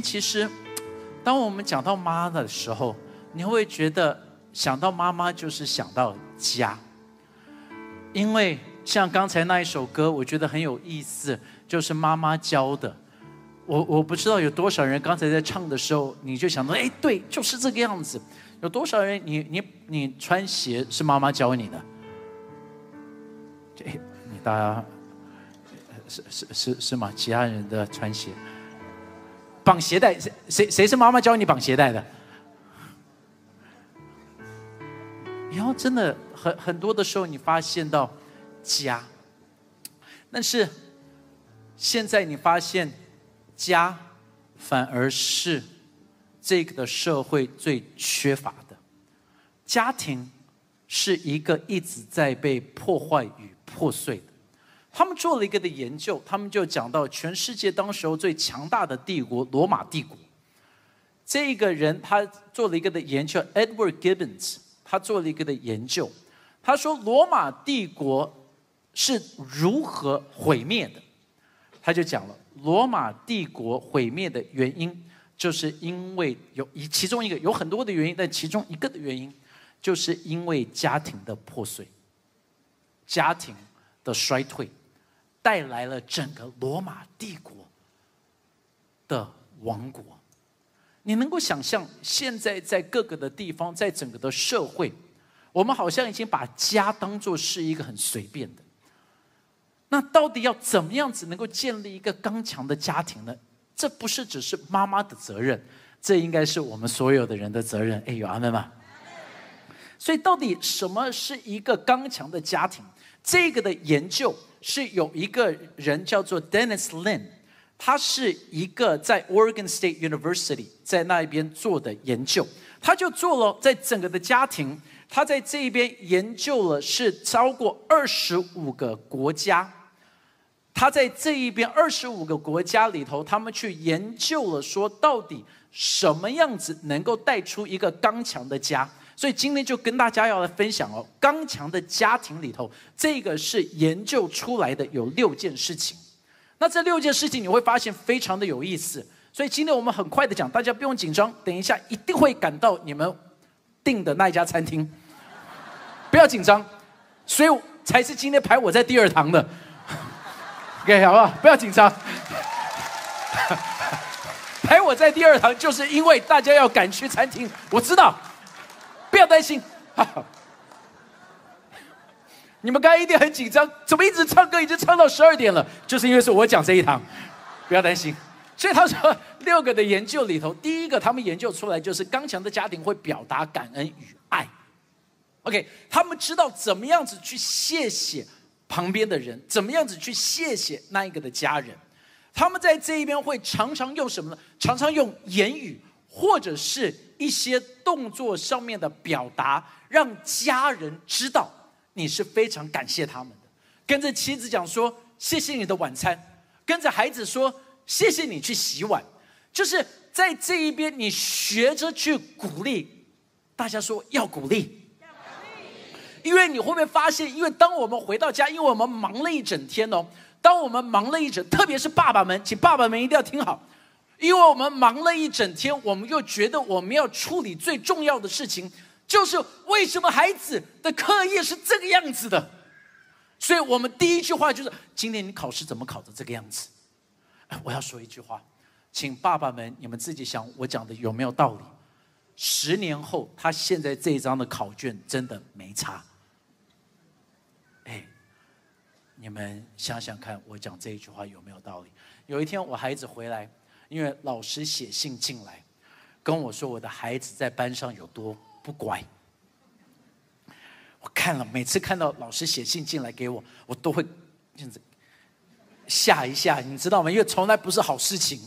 其实，当我们讲到妈的时候，你会觉得想到妈妈就是想到家，因为像刚才那一首歌，我觉得很有意思，就是妈妈教的。我我不知道有多少人刚才在唱的时候，你就想到，哎，对，就是这个样子。有多少人，你你你穿鞋是妈妈教你的？这你大家是是是是吗？其他人的穿鞋，绑鞋带，谁谁谁是妈妈教你绑鞋带的？然后真的很很多的时候，你发现到家，但是现在你发现。家，反而是这个的社会最缺乏的。家庭是一个一直在被破坏与破碎的。他们做了一个的研究，他们就讲到全世界当时候最强大的帝国——罗马帝国。这个人他做了一个的研究，Edward Gibbons，他做了一个的研究，他说罗马帝国是如何毁灭的，他就讲了。罗马帝国毁灭的原因，就是因为有一其中一个有很多的原因，但其中一个的原因，就是因为家庭的破碎，家庭的衰退，带来了整个罗马帝国的亡国。你能够想象，现在在各个的地方，在整个的社会，我们好像已经把家当做是一个很随便的。那到底要怎么样子能够建立一个刚强的家庭呢？这不是只是妈妈的责任，这应该是我们所有的人的责任。哎，有阿妹吗？所以，到底什么是一个刚强的家庭？这个的研究是有一个人叫做 Dennis Lin，他是一个在 Oregon State University 在那一边做的研究，他就做了在整个的家庭，他在这一边研究了是超过二十五个国家。他在这一边二十五个国家里头，他们去研究了，说到底什么样子能够带出一个刚强的家。所以今天就跟大家要来分享哦，刚强的家庭里头，这个是研究出来的有六件事情。那这六件事情你会发现非常的有意思。所以今天我们很快的讲，大家不用紧张，等一下一定会赶到你们订的那一家餐厅，不要紧张。所以才是今天排我在第二堂的。OK，好不好？不要紧张。排我在第二堂，就是因为大家要赶去餐厅。我知道，不要担心。你们刚才一定很紧张，怎么一直唱歌，已经唱到十二点了？就是因为是我讲这一堂，不要担心。所以他说，六个的研究里头，第一个他们研究出来就是刚强的家庭会表达感恩与爱。OK，他们知道怎么样子去谢谢。旁边的人怎么样子去谢谢那一个的家人？他们在这一边会常常用什么呢？常常用言语或者是一些动作上面的表达，让家人知道你是非常感谢他们的。跟着妻子讲说：“谢谢你的晚餐。”跟着孩子说：“谢谢你去洗碗。”就是在这一边，你学着去鼓励大家说要鼓励。因为你会不会发现？因为当我们回到家，因为我们忙了一整天哦。当我们忙了一整，特别是爸爸们，请爸爸们一定要听好，因为我们忙了一整天，我们又觉得我们要处理最重要的事情，就是为什么孩子的课业是这个样子的。所以我们第一句话就是：今天你考试怎么考的这个样子？我要说一句话，请爸爸们你们自己想，我讲的有没有道理？十年后，他现在这一张的考卷真的没差。哎你们想想看，我讲这一句话有没有道理？有一天我孩子回来，因为老师写信进来，跟我说我的孩子在班上有多不乖。我看了，每次看到老师写信进来给我，我都会这样子吓一下，你知道吗？因为从来不是好事情。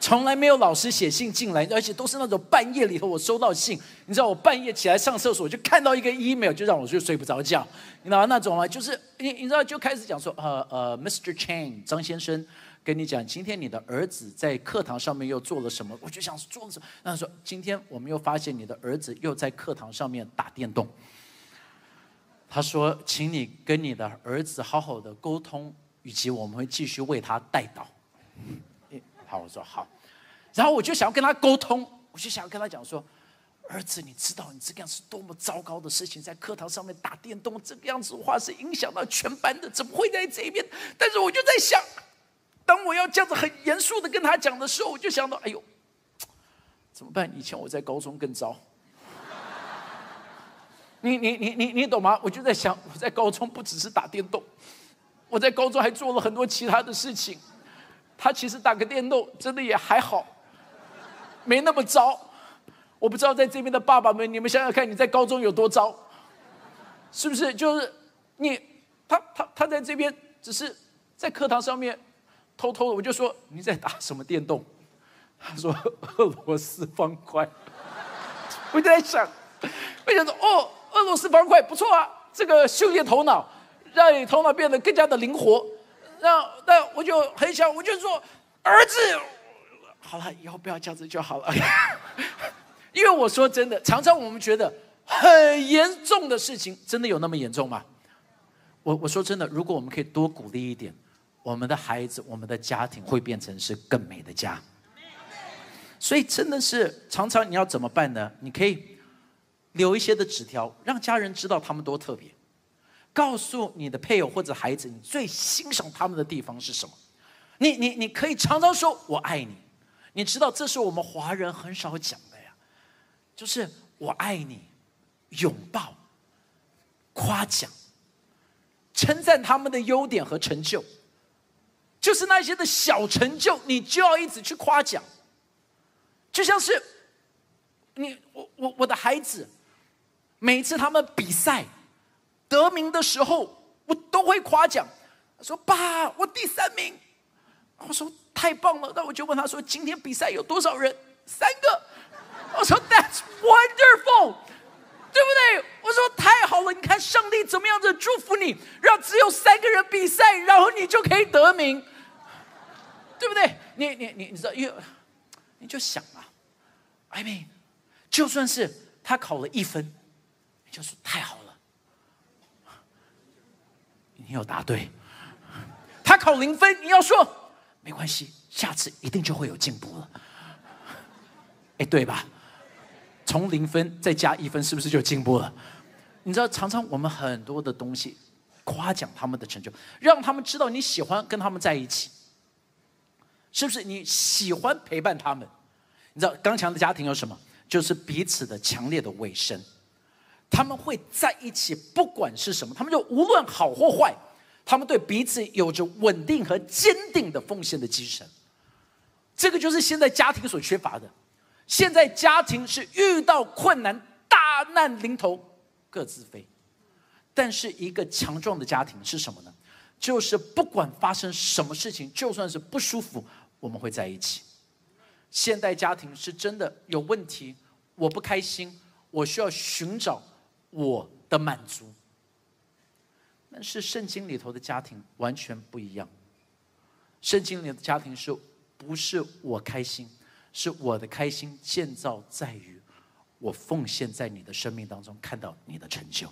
从来没有老师写信进来，而且都是那种半夜里头我收到信。你知道我半夜起来上厕所就看到一个 email，就让我就睡不着觉。你知道那种吗，就是你你知道就开始讲说，呃呃，Mr. Chang 张先生跟你讲，今天你的儿子在课堂上面又做了什么？我就想做了什么？他说今天我们又发现你的儿子又在课堂上面打电动。他说，请你跟你的儿子好好的沟通，以及我们会继续为他带导。好，我说好。然后我就想要跟他沟通，我就想要跟他讲说：“儿子，你知道你这个样是多么糟糕的事情，在课堂上面打电动，这个样子的话是影响到全班的，怎么会在这边？”但是我就在想，当我要这样子很严肃的跟他讲的时候，我就想到：“哎呦，怎么办？以前我在高中更糟。”你你你你你懂吗？我就在想，我在高中不只是打电动，我在高中还做了很多其他的事情。他其实打个电动真的也还好，没那么糟。我不知道在这边的爸爸们，你们想想看，你在高中有多糟？是不是？就是你他他他在这边只是在课堂上面偷偷的，我就说你在打什么电动？他说俄罗斯方块。我就在想，我想说哦。俄罗斯方块不错啊，这个训练头脑，让你头脑变得更加的灵活。那那我就很想，我就说，儿子，好了，以后不要这样子就好了。因为我说真的，常常我们觉得很严重的事情，真的有那么严重吗？我我说真的，如果我们可以多鼓励一点，我们的孩子，我们的家庭会变成是更美的家。所以真的是常常你要怎么办呢？你可以。留一些的纸条，让家人知道他们多特别。告诉你的配偶或者孩子，你最欣赏他们的地方是什么？你你你可以常常说“我爱你”。你知道这是我们华人很少讲的呀，就是“我爱你”，拥抱、夸奖、称赞他们的优点和成就，就是那些的小成就，你就要一直去夸奖。就像是你我我我的孩子。每次他们比赛得名的时候，我都会夸奖。说：“爸，我第三名。”我说：“太棒了！”那我就问他说：“今天比赛有多少人？”三个。我说：“That's wonderful，对不对？”我说：“太好了！你看上帝怎么样子祝福你，让只有三个人比赛，然后你就可以得名，对不对？你你你你知道，因为你就想啊，I mean，就算是他考了一分。你就是太好了，你有答对。他考零分，你要说没关系，下次一定就会有进步了。哎，对吧？从零分再加一分，是不是就进步了？你知道，常常我们很多的东西夸奖他们的成就，让他们知道你喜欢跟他们在一起，是不是？你喜欢陪伴他们？你知道，刚强的家庭有什么？就是彼此的强烈的卫生。他们会在一起，不管是什么，他们就无论好或坏，他们对彼此有着稳定和坚定的奉献的精神。这个就是现在家庭所缺乏的。现在家庭是遇到困难，大难临头各自飞。但是一个强壮的家庭是什么呢？就是不管发生什么事情，就算是不舒服，我们会在一起。现代家庭是真的有问题，我不开心，我需要寻找。我的满足，但是圣经里头的家庭完全不一样。圣经里的家庭是不是我开心？是我的开心建造在于我奉献在你的生命当中看到你的成就。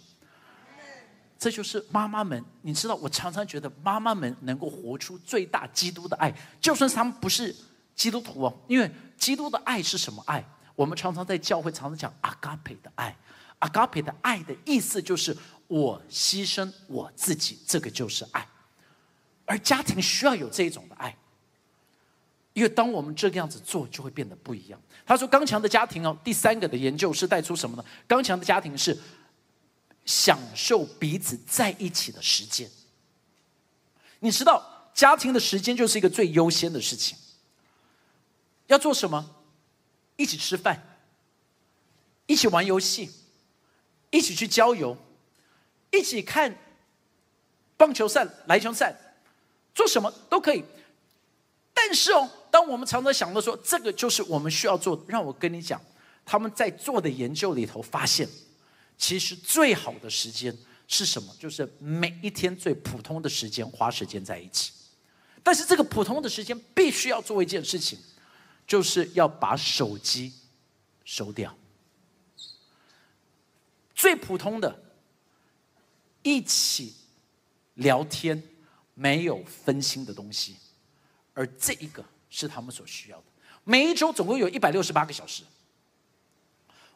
这就是妈妈们，你知道，我常常觉得妈妈们能够活出最大基督的爱，就算他们不是基督徒哦，因为基督的爱是什么爱？我们常常在教会常常讲阿嘎培的爱。阿嘎培的爱的意思就是我牺牲我自己，这个就是爱。而家庭需要有这种的爱，因为当我们这个样子做，就会变得不一样。他说：“刚强的家庭哦，第三个的研究是带出什么呢？刚强的家庭是享受彼此在一起的时间。你知道，家庭的时间就是一个最优先的事情。要做什么？一起吃饭，一起玩游戏。”一起去郊游，一起看棒球赛、篮球赛，做什么都可以。但是哦，当我们常常想到说这个就是我们需要做，让我跟你讲，他们在做的研究里头发现，其实最好的时间是什么？就是每一天最普通的时间，花时间在一起。但是这个普通的时间必须要做一件事情，就是要把手机收掉。最普通的，一起聊天，没有分心的东西，而这一个是他们所需要的。每一周总共有一百六十八个小时，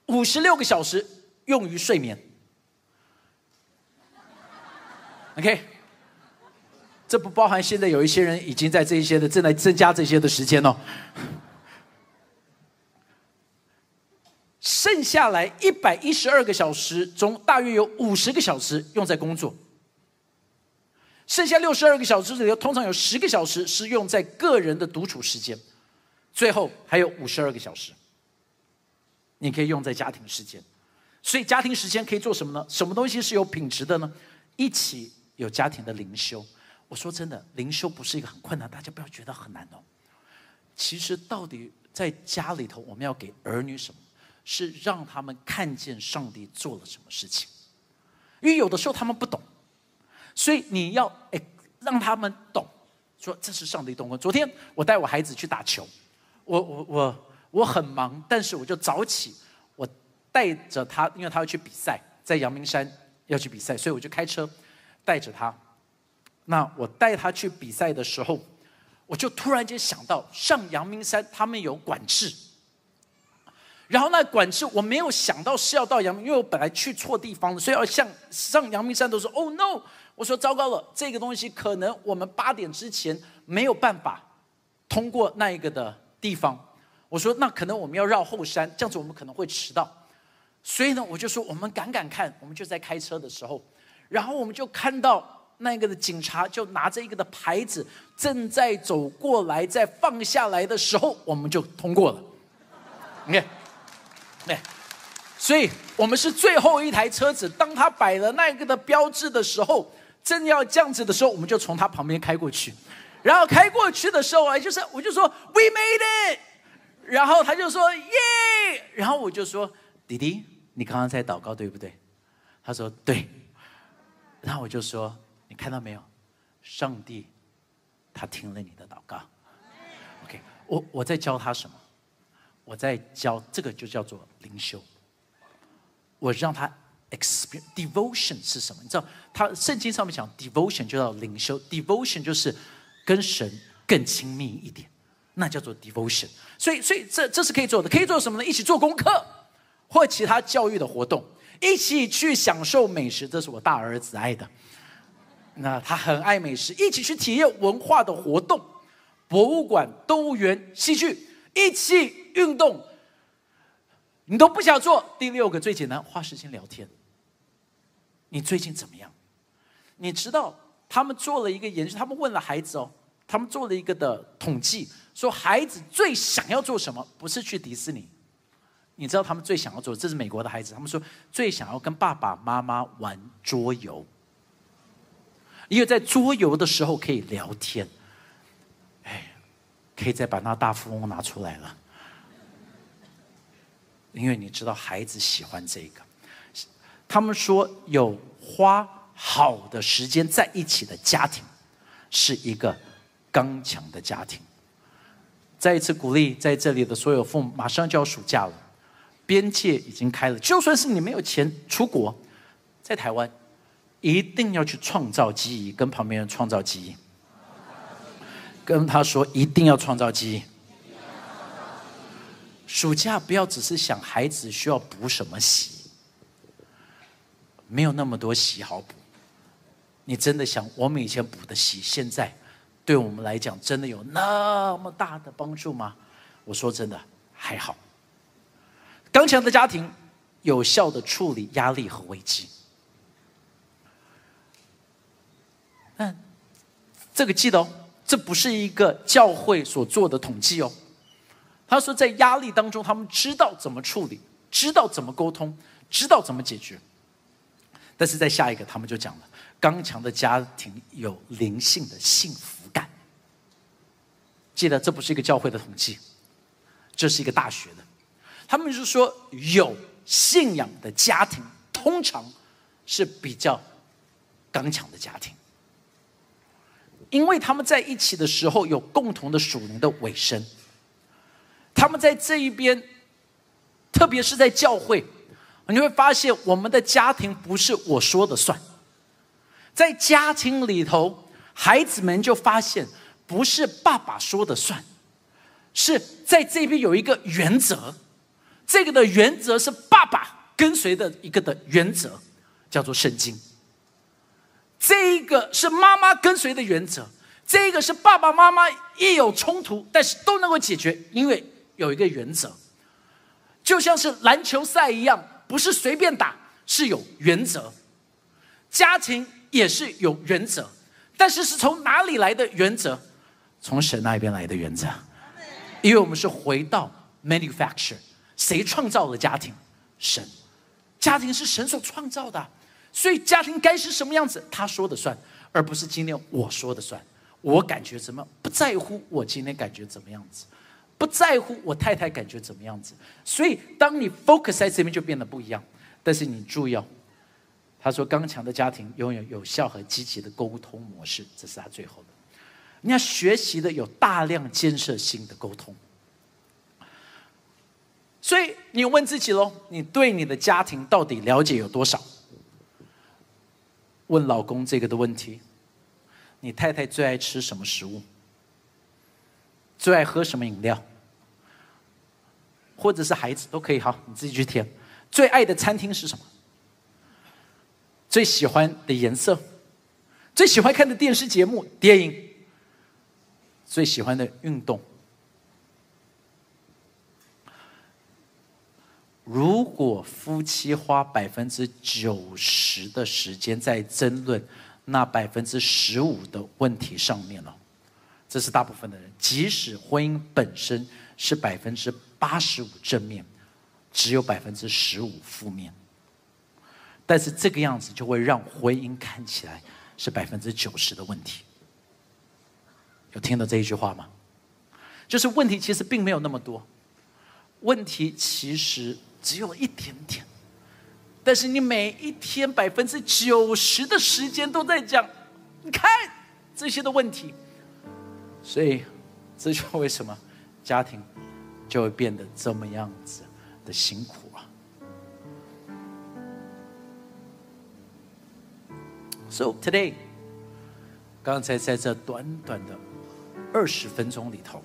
五十六个小时用于睡眠。OK，这不包含现在有一些人已经在这一些的正在增加这些的时间哦。剩下来一百一十二个小时中，大约有五十个小时用在工作。剩下六十二个小时里头，通常有十个小时是用在个人的独处时间，最后还有五十二个小时，你可以用在家庭时间。所以家庭时间可以做什么呢？什么东西是有品质的呢？一起有家庭的灵修。我说真的，灵修不是一个很困难，大家不要觉得很难哦。其实到底在家里头，我们要给儿女什么？是让他们看见上帝做了什么事情，因为有的时候他们不懂，所以你要哎让他们懂，说这是上帝动工。昨天我带我孩子去打球，我我我我很忙，但是我就早起，带着他，因为他要去比赛，在阳明山要去比赛，所以我就开车带着他。那我带他去比赛的时候，我就突然间想到，上阳明山他们有管制。然后那管制我没有想到是要到阳明，因为我本来去错地方了，所以要向上阳明山都说：“Oh no！” 我说：“糟糕了，这个东西可能我们八点之前没有办法通过那一个的地方。”我说：“那可能我们要绕后山，这样子我们可能会迟到。”所以呢，我就说：“我们赶赶看。”我们就在开车的时候，然后我们就看到那个的警察就拿着一个的牌子正在走过来，在放下来的时候，我们就通过了。你看。对，所以我们是最后一台车子。当他摆了那个的标志的时候，正要这样子的时候，我们就从他旁边开过去。然后开过去的时候哎，就是我就说 “We made it”，然后他就说“耶”，然后我就说：“弟弟，你刚刚在祷告对不对？”他说：“对。”然后我就说：“你看到没有？上帝他听了你的祷告。”OK，我我在教他什么？我在教这个就叫做灵修。我让他 experience devotion 是什么？你知道，他圣经上面讲 devotion 就叫灵修，devotion 就是跟神更亲密一点，那叫做 devotion。所以，所以这这是可以做的，可以做什么呢？一起做功课，或其他教育的活动，一起去享受美食，这是我大儿子爱的。那他很爱美食，一起去体验文化的活动，博物馆、动物园、戏剧，一起。运动，你都不想做。第六个最简单，花时间聊天。你最近怎么样？你知道他们做了一个研究，他们问了孩子哦，他们做了一个的统计，说孩子最想要做什么？不是去迪士尼。你知道他们最想要做？这是美国的孩子，他们说最想要跟爸爸妈妈玩桌游，因为在桌游的时候可以聊天。哎，可以再把那大富翁拿出来了。因为你知道孩子喜欢这个，他们说有花好的时间在一起的家庭，是一个刚强的家庭。再一次鼓励在这里的所有父母，马上就要暑假了，边界已经开了，就算是你没有钱出国，在台湾，一定要去创造记忆，跟旁边人创造记忆，跟他说一定要创造记忆。暑假不要只是想孩子需要补什么习，没有那么多习好补。你真的想我们以前补的习，现在对我们来讲真的有那么大的帮助吗？我说真的还好。刚强的家庭有效的处理压力和危机。嗯，这个记得哦，这不是一个教会所做的统计哦。他说，在压力当中，他们知道怎么处理，知道怎么沟通，知道怎么解决。但是在下一个，他们就讲了：刚强的家庭有灵性的幸福感。记得，这不是一个教会的统计，这是一个大学的。他们是说，有信仰的家庭通常是比较刚强的家庭，因为他们在一起的时候有共同的属灵的尾声。他们在这一边，特别是在教会，你会发现我们的家庭不是我说的算。在家庭里头，孩子们就发现不是爸爸说的算，是在这边有一个原则，这个的原则是爸爸跟随的一个的原则，叫做圣经。这一个是妈妈跟随的原则，这个是爸爸妈妈一有冲突，但是都能够解决，因为有一个原则，就像是篮球赛一样，不是随便打，是有原则。家庭也是有原则，但是是从哪里来的原则？从神那边来的原则，因为我们是回到 manufacture，谁创造了家庭？神，家庭是神所创造的。所以家庭该是什么样子，他说的算，而不是今天我说的算。我感觉怎么不在乎我今天感觉怎么样子，不在乎我太太感觉怎么样子。所以当你 focus 在这边就变得不一样。但是你注意哦，他说刚强的家庭拥有有效和积极的沟通模式，这是他最后的。你要学习的有大量建设性的沟通。所以你问自己喽，你对你的家庭到底了解有多少？问老公这个的问题：你太太最爱吃什么食物？最爱喝什么饮料？或者是孩子都可以，好，你自己去填。最爱的餐厅是什么？最喜欢的颜色？最喜欢看的电视节目、电影？最喜欢的运动？如果夫妻花百分之九十的时间在争论那百分之十五的问题上面了，这是大部分的人。即使婚姻本身是百分之八十五正面，只有百分之十五负面，但是这个样子就会让婚姻看起来是百分之九十的问题。有听到这一句话吗？就是问题其实并没有那么多，问题其实。只有一点点，但是你每一天百分之九十的时间都在讲，你看这些的问题，所以这就为什么家庭就会变得这么样子的辛苦啊。So today，刚才在这短短的二十分钟里头，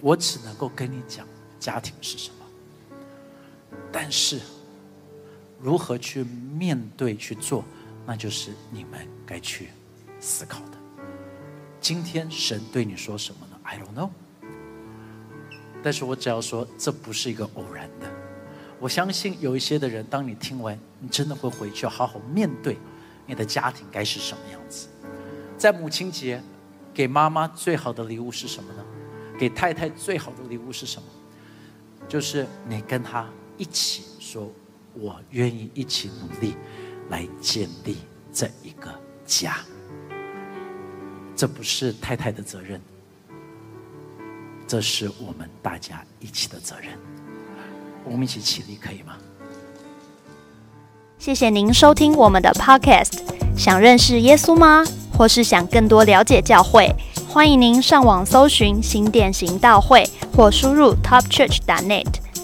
我只能够跟你讲家庭是什么。但是，如何去面对去做，那就是你们该去思考的。今天神对你说什么呢？I don't know。但是我只要说，这不是一个偶然的。我相信有一些的人，当你听完，你真的会回去好好面对你的家庭该是什么样子。在母亲节，给妈妈最好的礼物是什么呢？给太太最好的礼物是什么？就是你跟她。一起说，我愿意一起努力，来建立这一个家。这不是太太的责任，这是我们大家一起的责任。我们一起起立，可以吗？谢谢您收听我们的 Podcast。想认识耶稣吗？或是想更多了解教会？欢迎您上网搜寻新店行道会，或输入 TopChurch.net。